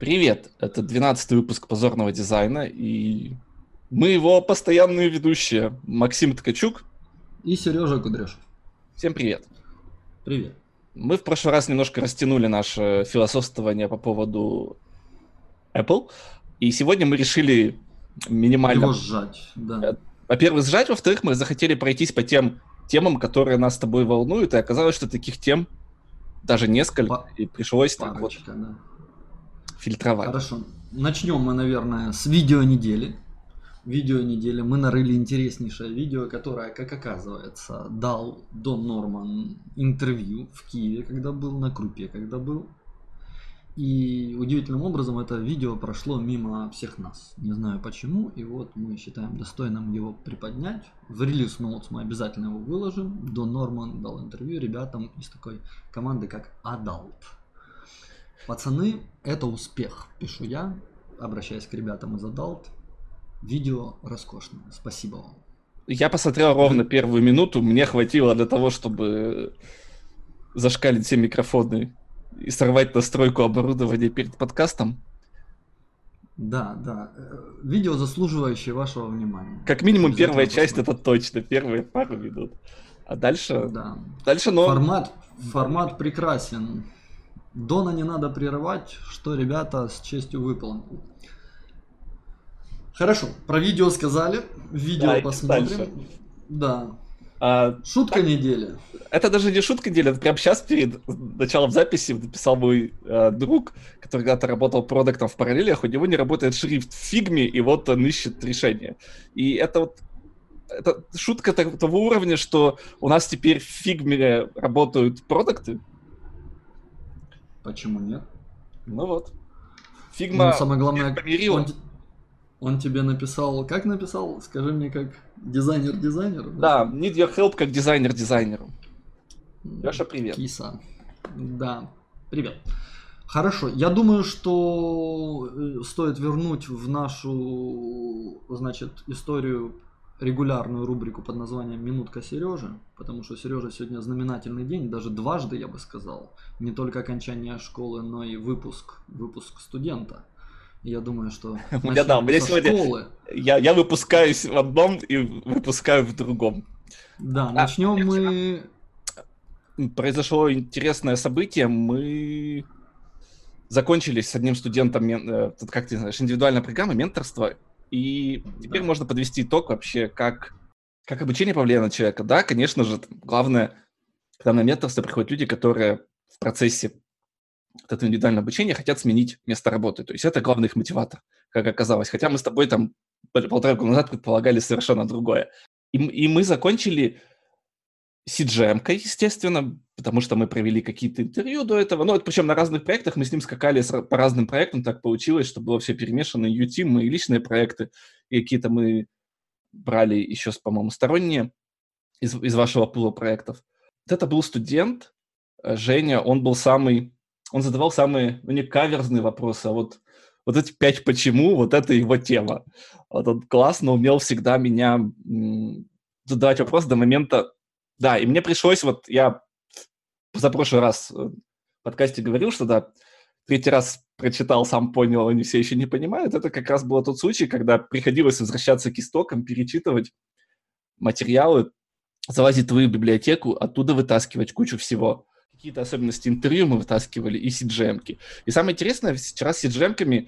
Привет, это 12 выпуск позорного дизайна, и мы его постоянные ведущие Максим Ткачук и Сережа Кудряш. Всем привет. Привет. Мы в прошлый раз немножко растянули наше философствование по поводу Apple, и сегодня мы решили минимально... Его сжать, да. Э, во-первых, сжать, во-вторых, мы захотели пройтись по тем темам, которые нас с тобой волнуют, и оказалось, что таких тем даже несколько, по... и пришлось Парочка, так вот... Да фильтровать. Хорошо. Начнем мы, наверное, с видео недели. Видео недели мы нарыли интереснейшее видео, которое, как оказывается, дал Дон Норман интервью в Киеве, когда был, на Крупе, когда был. И удивительным образом это видео прошло мимо всех нас. Не знаю почему. И вот мы считаем достойным его приподнять. В релиз ноутс мы обязательно его выложим. Дон Норман дал интервью ребятам из такой команды, как Adult. Пацаны, это успех, пишу я, обращаясь к ребятам из Adult. Видео роскошное, спасибо вам. Я посмотрел ровно первую минуту, мне хватило для того, чтобы зашкалить все микрофоны и сорвать настройку оборудования перед подкастом. Да, да. Видео, заслуживающее вашего внимания. Как минимум первая часть это точно, первые пару минут. А дальше... Да. Дальше, но... Формат, формат прекрасен. Дона не надо прерывать, что ребята с честью выполнили. Хорошо, про видео сказали, видео да, посмотрим. Дальше. Да. А, шутка так, недели. Это даже не шутка недели, это прямо сейчас перед началом записи написал мой э, друг, который когда-то работал продуктом в параллелях, у него не работает шрифт в фигме, и вот он ищет решение. И это вот это шутка того уровня, что у нас теперь в фигме работают продукты, Почему нет? Ну вот. Фигма ну, самое главное, он, он тебе написал, как написал? Скажи мне, как дизайнер дизайнеру? Да, да need your help как дизайнер дизайнеру. Леша, привет. Киса. Да, привет. Хорошо, я думаю, что э, стоит вернуть в нашу, значит, историю регулярную рубрику под названием «Минутка Сережи», потому что Сережа сегодня знаменательный день, даже дважды, я бы сказал. Не только окончание школы, но и выпуск, выпуск студента. Я думаю, что я, да, мне сегодня школы. Я, я выпускаюсь в одном и выпускаю в другом. Да, а, начнем мы... Произошло интересное событие. Мы закончили с одним студентом, э, как ты знаешь, индивидуальная программа менторства, и теперь да. можно подвести итог вообще, как, как обучение повлияло на человека. Да, конечно же, главное, когда на менторство приходят люди, которые в процессе вот этого индивидуального обучения хотят сменить место работы. То есть это главный их мотиватор, как оказалось. Хотя мы с тобой там полтора года назад предполагали совершенно другое. И, и мы закончили cgm естественно, потому что мы провели какие-то интервью до этого. Ну, причем на разных проектах мы с ним скакали по разным проектам. Так получилось, что было все перемешано. U-Team, и личные проекты, и какие-то мы брали еще, по-моему, сторонние из, из вашего пула проектов. Вот это был студент, э, Женя, он был самый... Он задавал самые, ну, не каверзные вопросы, а вот, вот эти пять почему, вот это его тема. Вот он классно умел всегда меня задавать вопрос до момента да, и мне пришлось, вот я за прошлый раз в подкасте говорил, что да, третий раз прочитал, сам понял, они все еще не понимают. Это как раз был тот случай, когда приходилось возвращаться к истокам, перечитывать материалы, залазить в твою библиотеку, оттуда вытаскивать кучу всего. Какие-то особенности интервью мы вытаскивали и cgm -ки. И самое интересное, вчера с cgm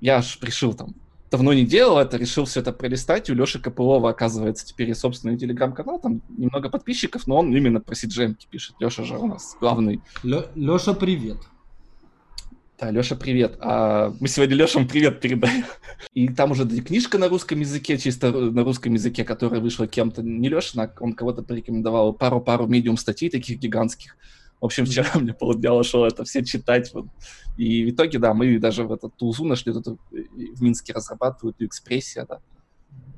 я аж пришил там давно не делал это, решил все это пролистать. У Леши Копылова, оказывается, теперь и собственный телеграм-канал, там немного подписчиков, но он именно про cgm пишет. Леша же у нас главный. Леша, привет. Да, Леша, привет. А мы сегодня Лешам привет передаем. И там уже книжка на русском языке, чисто на русском языке, которая вышла кем-то, не Леша, он кого-то порекомендовал, пару-пару медиум статей таких гигантских. В общем, вчера мне полдня шло это все читать. Вот. И в итоге, да, мы даже в этот тулзу нашли, эту, в Минске разрабатывают экспрессия, да.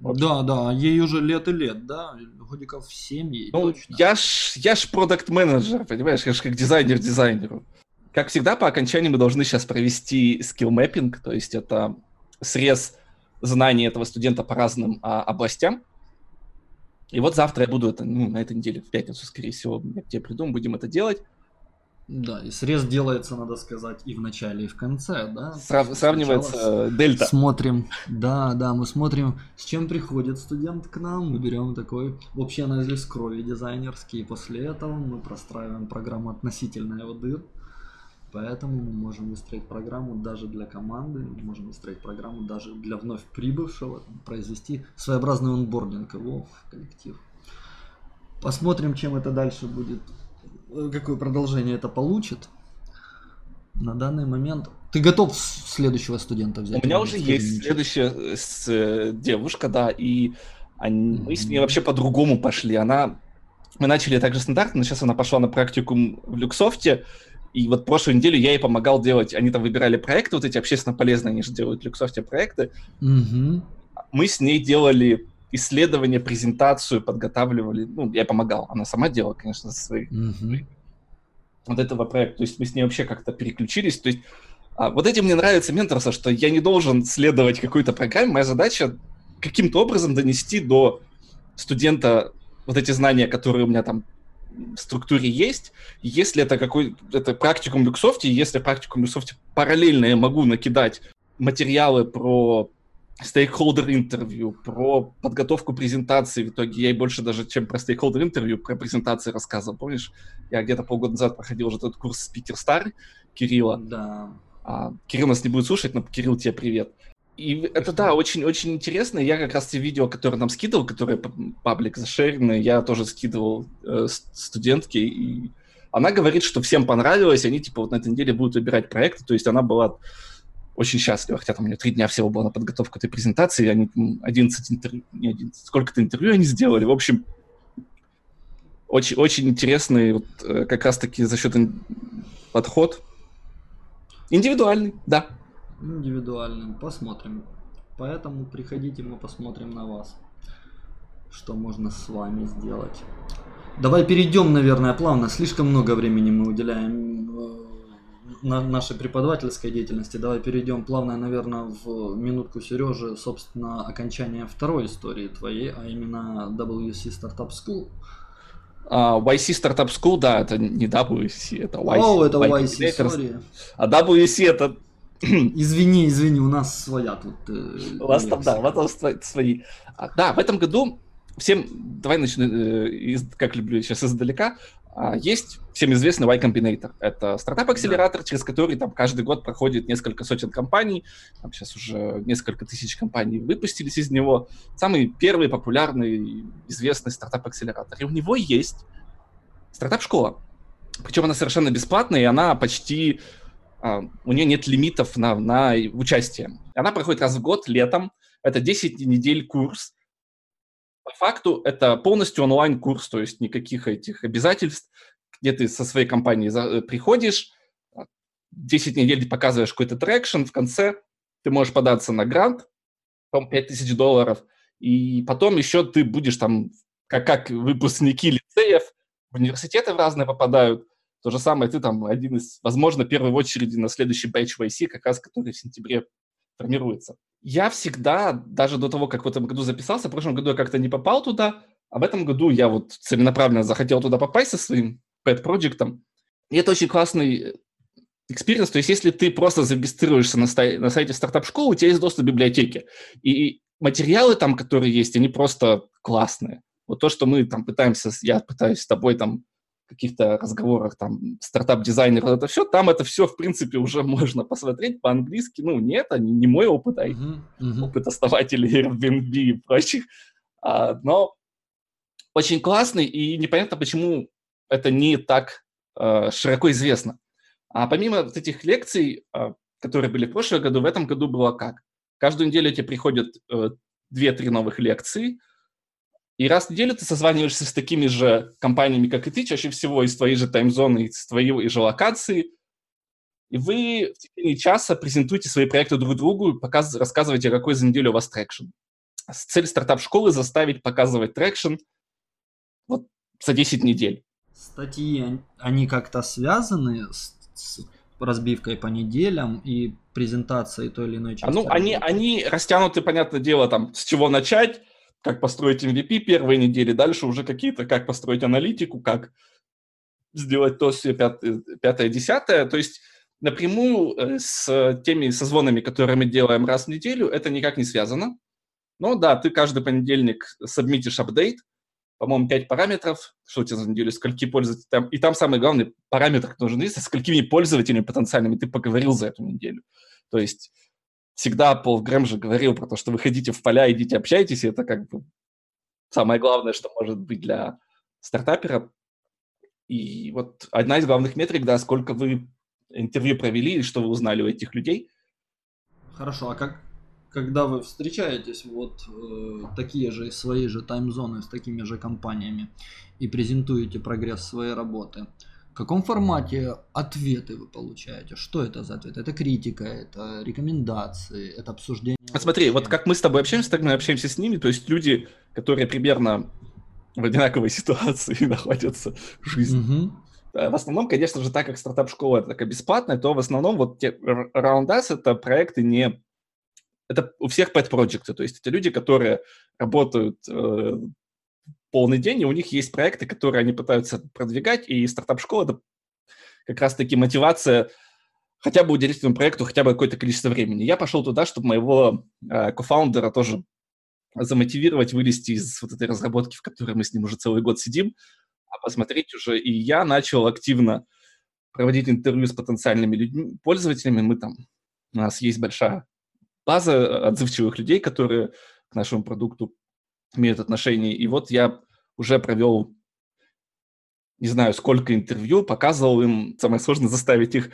Вот. Да, да, ей уже лет и лет, да, годиков 7 ей ну, точно. Я ж, я ж продукт-менеджер, понимаешь, я ж как дизайнер дизайнеру. Как всегда, по окончании мы должны сейчас провести скилл-мэппинг, то есть это срез знаний этого студента по разным а, областям. И вот завтра я буду это, ну, на этой неделе, в пятницу, скорее всего, я тебе приду, будем это делать. Да, и срез делается, надо сказать, и в начале, и в конце, да? Срав- сравнивается Сначала дельта. Смотрим, да, да, мы смотрим, с чем приходит студент к нам, мы берем такой общий анализ крови дизайнерский, и после этого мы простраиваем программу относительно его дыр, поэтому мы можем выстроить программу даже для команды, мы можем выстроить программу даже для вновь прибывшего, произвести своеобразный онбординг его в коллектив. Посмотрим, чем это дальше будет Э, какое продолжение это получит. На данный момент ты готов следующего студента взять? У меня уже есть следующая э, с, э, девушка, да, и они, mm-hmm. мы с ней вообще по-другому пошли. Она, мы начали также стандартно, но сейчас она пошла на практикум в Люксофте, и вот прошлую неделю я ей помогал делать, они там выбирали проекты, вот эти общественно полезные, они же делают в Люксофте проекты. Mm-hmm. Мы с ней делали исследование, презентацию подготавливали. Ну, я помогал. Она сама делала, конечно, со своей mm-hmm. вот этого проекта. То есть мы с ней вообще как-то переключились. То есть а, вот этим мне нравится менторство, что я не должен следовать какой-то программе. Моя задача каким-то образом донести до студента вот эти знания, которые у меня там структуре есть. Если это какой это практикум Люксофте, если практикум Люксофте параллельно я могу накидать материалы про стейкхолдер интервью, про подготовку презентации. В итоге я и больше даже, чем про стейкхолдер интервью, про презентации рассказывал. Помнишь, я где-то полгода назад проходил уже этот курс Speaker Star Кирилла. Да. А, Кирилл нас не будет слушать, но Кирилл, тебе привет. И это, да, очень-очень интересно. Я как раз те видео, которые нам скидывал, которые паблик зашерены, я тоже скидывал э, студентке, и она говорит, что всем понравилось, они, типа, вот на этой неделе будут выбирать проекты, то есть она была очень счастлива, хотя там у меня три дня всего было на подготовку этой презентации, они 11 интервью, не 11, сколько-то интервью они сделали, в общем, очень, очень интересный, вот, э, как раз-таки за счет подход. Индивидуальный, да. Индивидуальный, посмотрим. Поэтому приходите, мы посмотрим на вас, что можно с вами сделать. Давай перейдем, наверное, плавно. Слишком много времени мы уделяем э, на нашей преподавательской деятельности. Давай перейдем плавно, наверное, в минутку Сережи, собственно, окончание второй истории твоей, а именно WC Startup School. Uh, YC Startup School, да, это не WC, это YC. О, oh, это YC, сори. А WC это... Извини, извини, у нас своя тут... Э, у вас там, да, у вас там свои. А, да, в этом году всем, давай начну, э, из, как люблю сейчас издалека, а, есть всем известный Y Combinator. Это стартап-акселератор, да. через который там каждый год проходит несколько сотен компаний. Там сейчас уже несколько тысяч компаний выпустились из него. Самый первый популярный, известный стартап-акселератор. И у него есть стартап-школа. Причем она совершенно бесплатная, и она почти... А, у нее нет лимитов на, на участие. Она проходит раз в год, летом. Это 10 недель курс, по факту это полностью онлайн-курс, то есть никаких этих обязательств, где ты со своей компанией э, приходишь, 10 а, недель показываешь какой-то traction, в конце ты можешь податься на грант, по 5000 долларов, и потом еще ты будешь там, как, как выпускники лицеев, в университеты в разные попадают, то же самое, ты там один из, возможно, первой очереди на следующий бэч в как раз который в сентябре формируется. Я всегда, даже до того, как в этом году записался, в прошлом году я как-то не попал туда, а в этом году я вот целенаправленно захотел туда попасть со своим pet-проектом. И это очень классный experience. То есть если ты просто зарегистрируешься на, сай- на сайте стартап-школы, у тебя есть доступ к библиотеке. И материалы там, которые есть, они просто классные. Вот то, что мы там пытаемся, я пытаюсь с тобой там каких-то разговорах, там, стартап-дизайнер, это все, там это все, в принципе, уже можно посмотреть по-английски. Ну, нет, они не мой опыт, а uh-huh, uh-huh. опыт основателей Airbnb и прочих. А, но очень классный, и непонятно, почему это не так а, широко известно. А помимо вот этих лекций, а, которые были в прошлом году, в этом году было как? Каждую неделю тебе приходят а, 2-3 новых лекции, и раз в неделю ты созваниваешься с такими же компаниями, как и ты, чаще всего из твоей же таймзоны, из твоей же локации, и вы в течение часа презентуете свои проекты друг другу, показ, рассказываете, какой за неделю у вас traction. Цель стартап-школы заставить показывать traction вот за 10 недель. Статьи, они как-то связаны с, с разбивкой по неделям и презентацией той или иной части? А, ну, они, они растянуты, понятное дело, там, с чего начать, как построить MVP первые недели, дальше уже какие-то, как построить аналитику, как сделать то, все пятое, пятое, десятое. То есть напрямую э, с теми созвонами, которые мы делаем раз в неделю, это никак не связано. Но да, ты каждый понедельник сабмитишь апдейт, по-моему, 5 параметров, что у тебя за неделю, скольки пользователей, там, и там самый главный параметр, который нужен есть, сколькими пользователями потенциальными ты поговорил за эту неделю. То есть всегда Пол Грэм же говорил про то, что выходите в поля, идите, общайтесь, и это как бы самое главное, что может быть для стартапера. И вот одна из главных метрик, да, сколько вы интервью провели и что вы узнали у этих людей. Хорошо, а как, когда вы встречаетесь вот э, такие же свои же таймзоны с такими же компаниями и презентуете прогресс своей работы, в каком формате ответы вы получаете? Что это за ответ? Это критика, это рекомендации, это обсуждение? Вот смотри, вот как мы с тобой общаемся, так мы общаемся с ними, то есть люди, которые примерно в одинаковой ситуации находятся в жизни. Угу. В основном, конечно же, так как стартап-школа это такая бесплатная, то в основном вот те раундас это проекты не... Это у всех pet проекты, то есть это люди, которые работают э, полный день, и у них есть проекты, которые они пытаются продвигать, и стартап-школа — это как раз-таки мотивация хотя бы уделить этому проекту хотя бы какое-то количество времени. Я пошел туда, чтобы моего э, кофаундера тоже замотивировать, вылезти из вот этой разработки, в которой мы с ним уже целый год сидим, а посмотреть уже. И я начал активно проводить интервью с потенциальными людьми, пользователями. Мы там, у нас есть большая база отзывчивых людей, которые к нашему продукту имеют отношение. И вот я уже провел, не знаю, сколько интервью, показывал им, самое сложное заставить их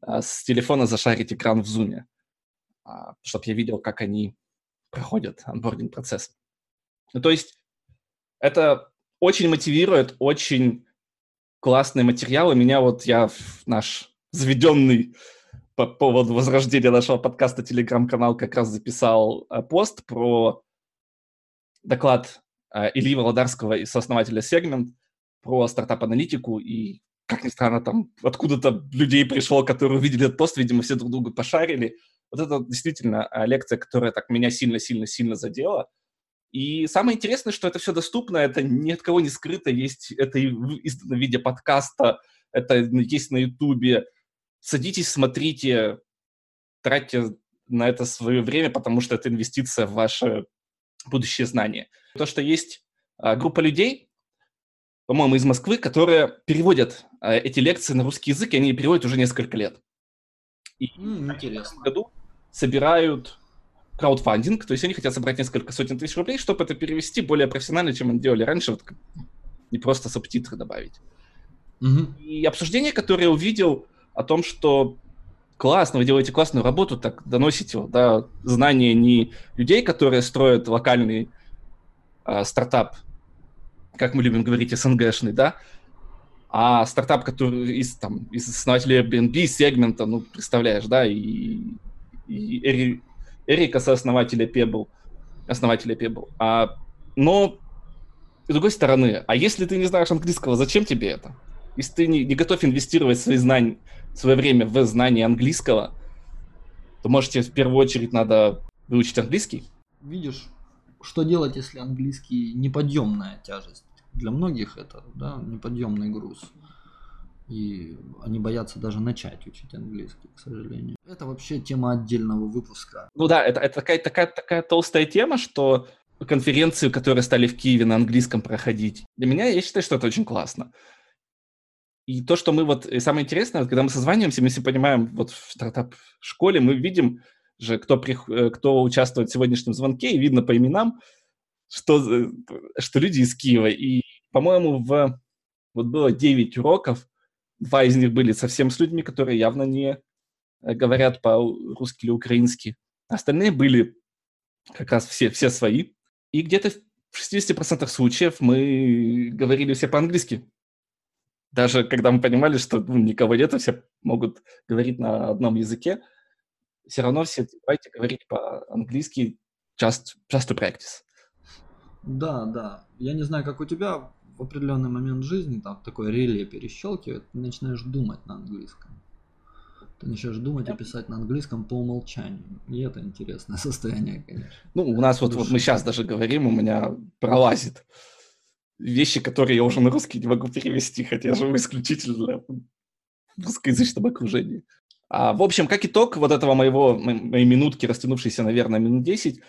а, с телефона зашарить экран в зуме, а, чтобы я видел, как они проходят анбординг процесс. Ну, то есть это очень мотивирует, очень классные материалы. Меня вот я наш заведенный по поводу возрождения нашего подкаста телеграм-канал как раз записал а, пост про доклад э, Ильи Володарского, сооснователя Segment, про стартап-аналитику, и, как ни странно, там откуда-то людей пришло, которые увидели этот пост, видимо, все друг друга пошарили. Вот это действительно э, лекция, которая так меня сильно-сильно-сильно задела. И самое интересное, что это все доступно, это ни от кого не скрыто, есть это и издано в виде подкаста, это есть на Ютубе. Садитесь, смотрите, тратьте на это свое время, потому что это инвестиция в ваше будущее знания. То, что есть а, группа людей, по-моему, из Москвы, которые переводят а, эти лекции на русский язык, и они переводят уже несколько лет. И mm, интересно. в этом году собирают краудфандинг, то есть они хотят собрать несколько сотен тысяч рублей, чтобы это перевести более профессионально, чем они делали раньше, вот, не просто субтитры добавить. Mm-hmm. И обсуждение, которое я увидел о том, что классно, вы делаете классную работу, так доносите да, знания не людей, которые строят локальный э, стартап, как мы любим говорить, СНГшный, да, а стартап, который из, там, из основателей Airbnb, сегмента, ну, представляешь, да, и, и Эри, Эрика, сооснователя Pebble, основателя Pebble. А, но, с другой стороны, а если ты не знаешь английского, зачем тебе это? Если ты не, не готов инвестировать свои знания, свое время в знание английского, то, может, тебе в первую очередь надо выучить английский. Видишь, что делать, если английский неподъемная тяжесть? Для многих это да, неподъемный груз. И они боятся даже начать учить английский, к сожалению. Это вообще тема отдельного выпуска. Ну да, это, это такая, такая, такая толстая тема, что конференции, которые стали в Киеве на английском проходить, для меня, я считаю, что это очень классно. И то, что мы вот... И самое интересное, когда мы созваниваемся, мы все понимаем, вот в стартап-школе мы видим же, кто, при, э, кто участвует в сегодняшнем звонке, и видно по именам, что, э, что люди из Киева. И, по-моему, в, вот было 9 уроков, два из них были совсем с людьми, которые явно не э, говорят по-русски или украински. Остальные были как раз все, все свои. И где-то в 60% случаев мы говорили все по-английски. Даже когда мы понимали, что ну, никого нет, все могут говорить на одном языке, все равно все давайте говорить по-английски just, just to practice. Да, да. Я не знаю, как у тебя в определенный момент жизни там такое реле перещелкивает, ты начинаешь думать на английском. Ты начинаешь думать и писать на английском по умолчанию. И это интересное состояние, конечно. Ну, у нас вот, вот мы сейчас даже говорим, у меня пролазит вещи, которые я уже на русский не могу перевести, хотя я живу исключительно в русскоязычном окружении. А, в общем, как итог вот этого моего, моей минутки, растянувшейся, наверное, минут 10,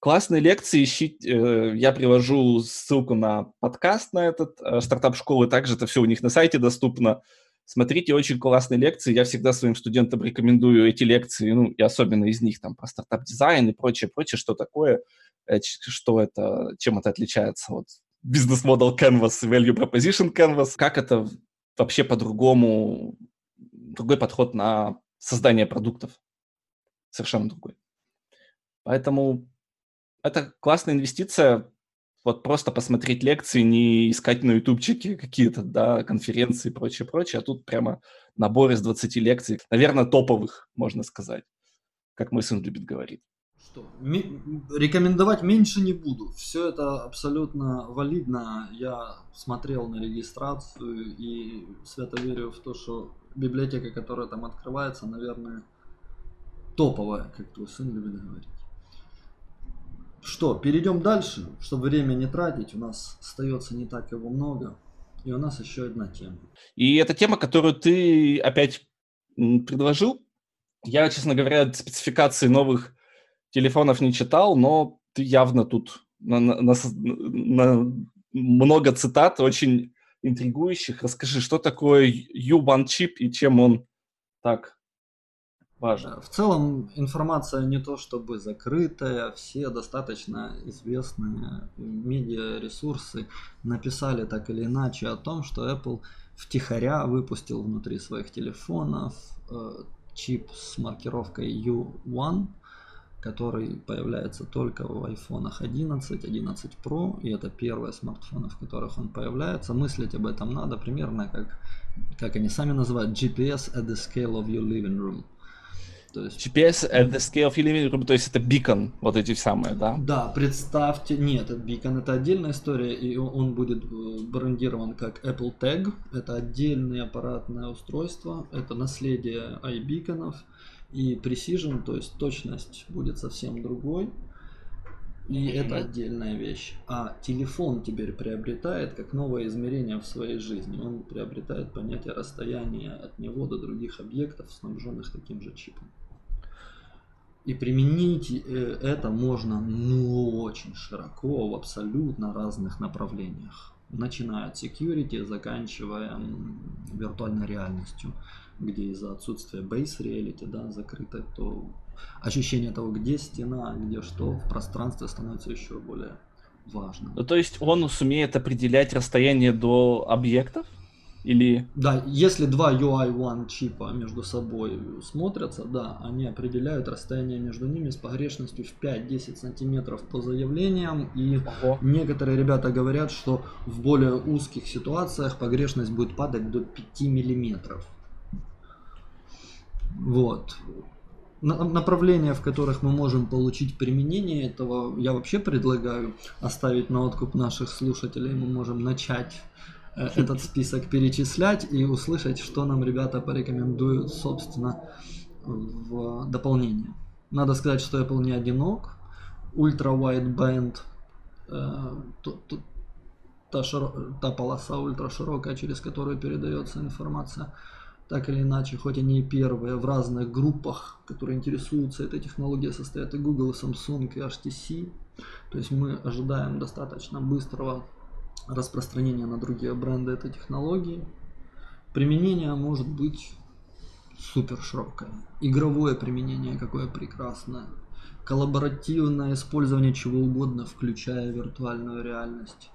классные лекции, ищите, э, я привожу ссылку на подкаст на этот э, стартап школы, также это все у них на сайте доступно. Смотрите очень классные лекции, я всегда своим студентам рекомендую эти лекции, ну, и особенно из них, там, про стартап-дизайн и прочее, прочее, что такое, э, что это, чем это отличается от бизнес-модел Canvas, value proposition Canvas, как это вообще по-другому другой подход на создание продуктов. Совершенно другой. Поэтому это классная инвестиция. Вот просто посмотреть лекции, не искать на ютубчике какие-то, да, конференции и прочее, прочее. А тут прямо набор из 20 лекций, наверное, топовых, можно сказать, как мой сын любит говорить. Что? рекомендовать меньше не буду. Все это абсолютно валидно. Я смотрел на регистрацию и свято верю в то, что библиотека, которая там открывается, наверное, топовая, как твой сын любит говорить. Что, перейдем дальше, чтобы время не тратить. У нас остается не так его много. И у нас еще одна тема. И эта тема, которую ты опять предложил, я, честно говоря, спецификации новых телефонов не читал, но ты явно тут на, на, на, много цитат очень интригующих. Расскажи, что такое U1 чип и чем он так важен? В целом информация не то чтобы закрытая, все достаточно известные медиаресурсы написали так или иначе о том, что Apple втихаря выпустил внутри своих телефонов э, чип с маркировкой U1, который появляется только в iPhone 11, 11 Pro, и это первые смартфоны, в которых он появляется. Мыслить об этом надо примерно как, как они сами называют, GPS at the scale of your living room. То есть... GPS at the scale of your living room, то есть это бикон, вот эти самые, да? Да, представьте, нет, бикон это отдельная история, и он будет э, брендирован как Apple Tag, это отдельное аппаратное устройство, это наследие iBeaconов, и Precision, то есть точность будет совсем другой. И это отдельная вещь. А телефон теперь приобретает как новое измерение в своей жизни. Он приобретает понятие расстояния от него до других объектов, снабженных таким же чипом. И применить э, это можно ну очень широко в абсолютно разных направлениях. Начиная от security, заканчивая виртуальной реальностью где из-за отсутствия base reality, да, закрыто, то ощущение того, где стена, где что в пространстве становится еще более важным. Ну, то есть он сумеет определять расстояние до объектов? Или... Да, если два UI1 чипа между собой смотрятся, да, они определяют расстояние между ними с погрешностью в 5-10 сантиметров по заявлениям. И Ого. некоторые ребята говорят, что в более узких ситуациях погрешность будет падать до 5 миллиметров. Вот. Направления, в которых мы можем получить применение этого, я вообще предлагаю оставить на откуп наших слушателей. Мы можем начать э, этот список перечислять и услышать, что нам ребята порекомендуют, собственно, в дополнение. Надо сказать, что Apple не одинок. Ultra Wideband, э, та, широ, та полоса ультраширокая, через которую передается информация, так или иначе, хоть они и первые, в разных группах, которые интересуются этой технологией, состоят и Google, и Samsung, и HTC. То есть мы ожидаем достаточно быстрого распространения на другие бренды этой технологии. Применение может быть супер широкое. Игровое применение какое прекрасное. Коллаборативное использование чего угодно, включая виртуальную реальность.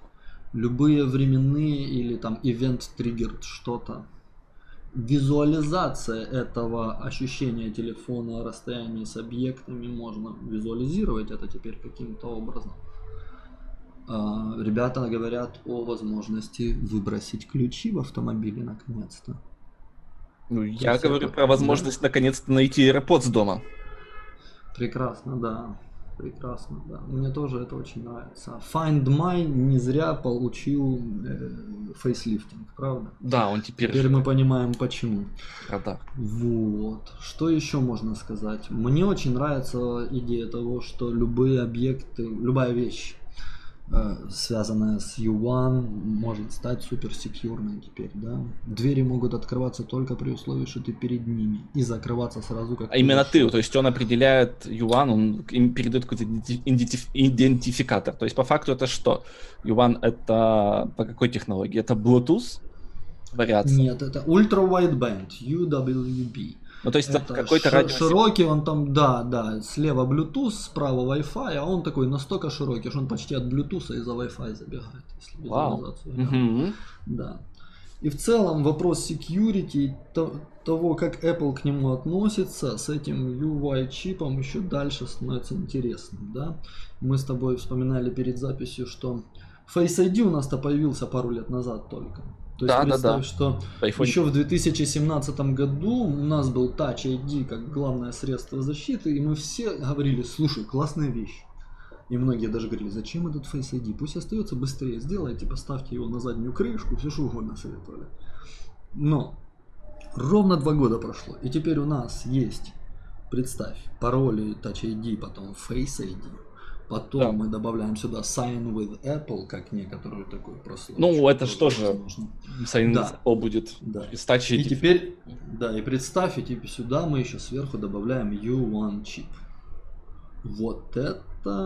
Любые временные или там event triggered что-то визуализация этого ощущения телефона, расстояния с объектами, можно визуализировать это теперь каким-то образом. А, ребята говорят о возможности выбросить ключи в автомобиле наконец-то. Ну, я говорю это... про возможность да? наконец-то найти AirPods дома. Прекрасно, да. Прекрасно, да. Мне тоже это очень нравится. Find My не зря получил э, фейслифтинг, правда? Да, он теперь... Теперь мы понимаем почему. А, да. Вот. Что еще можно сказать? Мне очень нравится идея того, что любые объекты, любая вещь, связанная с U1, может стать супер секьюрной теперь, да. Двери могут открываться только при условии, что ты перед ними, и закрываться сразу как А именно ты, то есть он определяет Юан, он им передает какой-то идентиф- идентификатор. То есть по факту это что? Юан это по какой технологии? Это Bluetooth вариация? Нет, это Ultra Wideband, UWB. Ну, то есть это, Это какой-то радиус. широкий, он там, да, да, слева Bluetooth, справа Wi-Fi, а он такой настолько широкий, что он почти от Bluetooth и за Wi-Fi забегает, если Вау. Мгм. Да. И в целом вопрос security, то- того, как Apple к нему относится, с этим UI чипом еще дальше становится интересным, да. Мы с тобой вспоминали перед записью, что Face ID у нас-то появился пару лет назад только. То есть Да, представь, да. что iPhone. еще в 2017 году у нас был Touch ID как главное средство защиты, и мы все говорили, слушай, классная вещь. И многие даже говорили, зачем этот Face ID? Пусть остается быстрее, сделайте, поставьте его на заднюю крышку, все что угодно советовали. Но ровно два года прошло, и теперь у нас есть, представь, пароли Touch ID, потом Face ID, потом Да. мы добавляем сюда Sign with Apple, как некоторую такую прослойку. Ну, это ж тоже возможно. Sign Да. Apple будет. Да. И ID. теперь, да, и представь, и теперь сюда мы еще сверху добавляем U1 чип. Вот это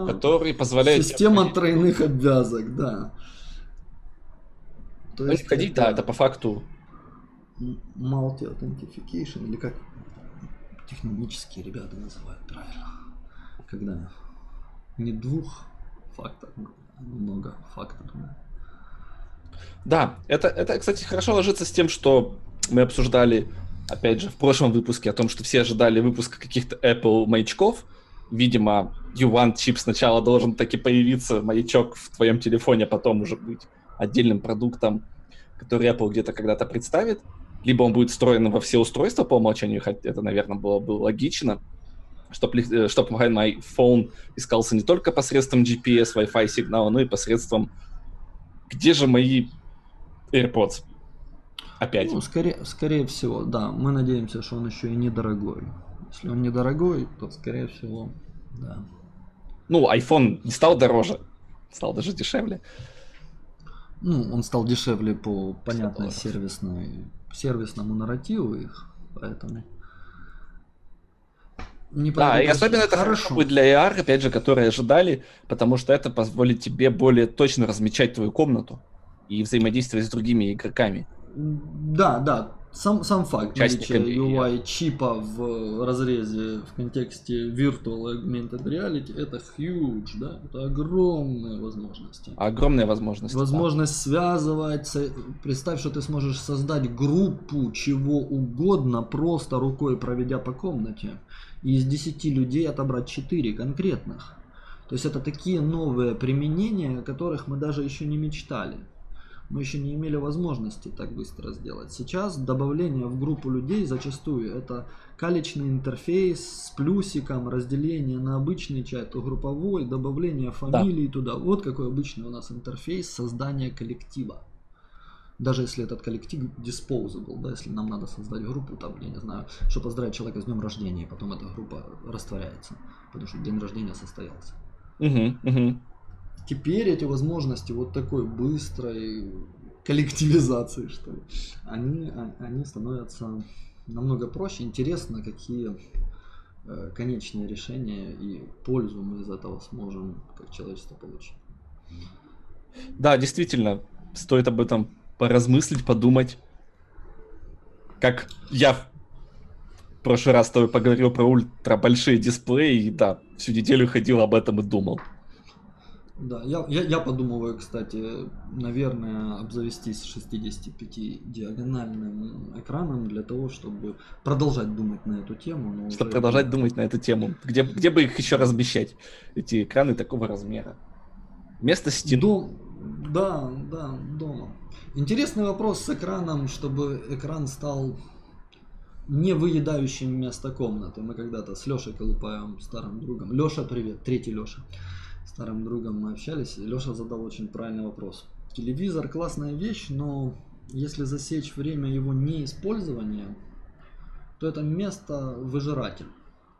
который позволяет... система входить- тройных обвязок, да. То Ну, не входить, да, это по факту. multi authentication или как технологические ребята называют правильно, когда не двух факторно, а много факторно. Да, это, это, кстати, хорошо ложится с тем, что мы обсуждали, опять же, в прошлом выпуске о том, что все ожидали выпуска каких-то Apple маячков. Видимо, U1 чип сначала должен таки появиться, маячок в твоем телефоне, а потом уже быть отдельным продуктом, который Apple где-то когда-то представит. Либо он будет встроен во все устройства по умолчанию, хотя это, наверное, было бы логично, чтобы, чтобы iPhone искался не только посредством GPS, Wi-Fi сигнала, но и посредством где же мои AirPods? Опять. Ну, скорее, скорее всего, да. Мы надеемся, что он еще и недорогой. Если он недорогой, то скорее всего, да. Ну, iPhone не стал дороже, стал даже дешевле. Ну, он стал дешевле по понятной сервисной, сервисному нарративу их, поэтому. Не Да, и особенно это хорошо будет для AR, опять же, которые ожидали, потому что это позволит тебе более точно размечать твою комнату и взаимодействовать с другими игроками. Да, да. Сам, сам факт наличия UI чипа в разрезе в контексте Virtual Augmented Reality это huge, да, это огромные возможности. Огромная возможность. Возможность связывать, со- представь, что ты сможешь создать группу чего угодно, просто рукой проведя по комнате, и из 10 людей отобрать 4 конкретных. То есть это такие новые применения, о которых мы даже еще не мечтали. Мы еще не имели возможности так быстро сделать. Сейчас добавление в группу людей зачастую это калечный интерфейс с плюсиком, разделение на обычный чат групповой, добавление фамилии туда. Вот какой обычный у нас интерфейс создания коллектива. Даже если этот коллектив disposable, да, если нам надо создать группу, там, я не знаю, что поздравить человека с днем рождения, и потом эта группа растворяется, потому что день рождения состоялся. Угу, угу. Теперь эти возможности вот такой быстрой коллективизации, что ли, они, а- они становятся намного проще. Интересно, какие э, конечные решения и пользу мы из этого сможем как человечество получить. Да, действительно, стоит об этом поразмыслить, подумать. Как я в прошлый раз с тобой поговорил про ультра большие дисплеи, и да, всю неделю ходил об этом и думал. Да, я, я, я подумываю, кстати, наверное, обзавестись 65 диагональным экраном для того, чтобы продолжать думать на эту тему. Но Чтобы уже- продолжать думать на эту тему. Где, где бы их еще размещать, эти экраны такого размера? Вместо стен. Дом, да, да, дома. Интересный вопрос с экраном, чтобы экран стал не выедающим место комнаты. Мы когда-то с Лешей Колупаем, старым другом. Леша, привет, третий Леша. Старым другом мы общались, и Леша задал очень правильный вопрос. Телевизор классная вещь, но если засечь время его неиспользования, то это место выжиратель.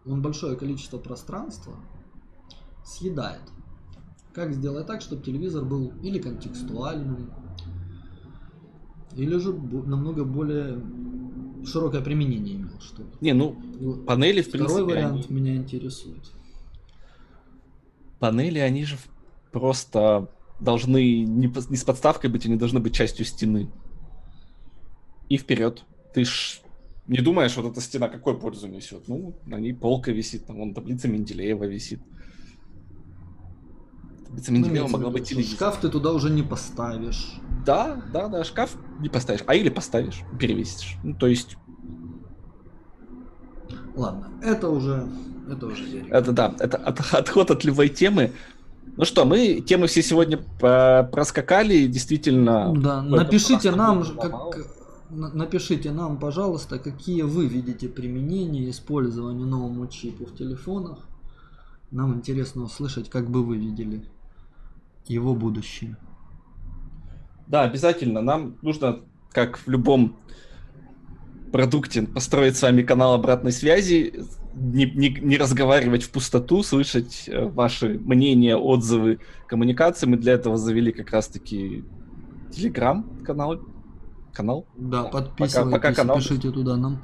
Он большое количество пространства съедает. Как сделать так, чтобы телевизор был или контекстуальным, или же намного более широкое применение имел, что Не, ну, панели, в Второй принципе, вариант они- меня интересует. панели, они же просто должны не, не с подставкой быть, они должны быть частью стены. И вперед. Ты ж не думаешь, вот эта стена какой пользу несет? Ну, на ней полка висит, там вон таблица Менделеева висит. Таблица Менделеева Ну, могла быть телевизор. Шкаф ты туда уже не поставишь. Да, да, да, шкаф не поставишь. А или поставишь, перевесишь. Ну, то есть, Ладно, это уже, это уже дерьмо. это да, это от- отход от любой темы. Ну что, мы темы все сегодня проскакали, действительно. Да, напишите нам, как- напишите нам, пожалуйста, какие вы видите применения использования новому чипу в телефонах. Нам интересно услышать, как бы вы видели его будущее. Да, обязательно. Нам нужно, как в любом продукте, построить с вами канал обратной связи, не, не- не разговаривать в пустоту, слышать э, ваши мнения, отзывы, коммуникации. Мы для этого завели как раз-таки телеграм-канал. Канал? Да, Пока- подписывайтесь, пока канал- пишите туда нам.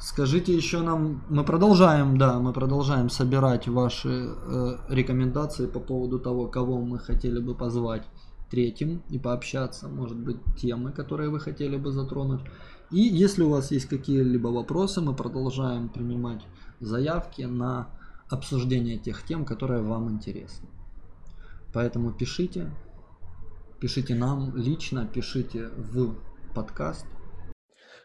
Скажите еще нам, мы продолжаем, да, мы продолжаем собирать ваши э, рекомендации по поводу того, кого мы хотели бы позвать третьим и пообщаться, может быть, темы, которые вы хотели бы затронуть. И если у вас есть какие-либо вопросы, мы продолжаем принимать заявки на обсуждение тех тем, которые вам интересны. Поэтому пишите, пишите нам лично, пишите в подкаст.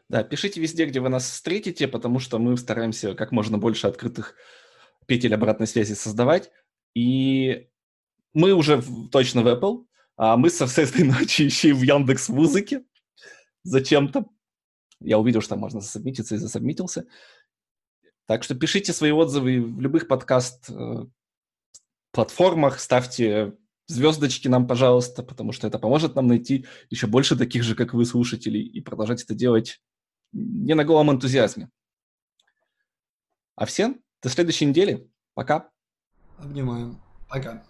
Да, пишите везде, где вы нас встретите, потому что мы стараемся как можно больше открытых петель обратной связи создавать. И мы уже точно в Apple, а мы со всей этой ночи еще и в Яндекс Музыке. Зачем-то. Я увидел, что там можно засобмититься и засобмитился. Так что пишите свои отзывы в любых подкаст-платформах, ставьте звездочки нам, пожалуйста, потому что это поможет нам найти еще больше таких же, как вы, слушателей, и продолжать это делать не на голом энтузиазме. А всем до следующей недели. Пока. Обнимаем. Пока.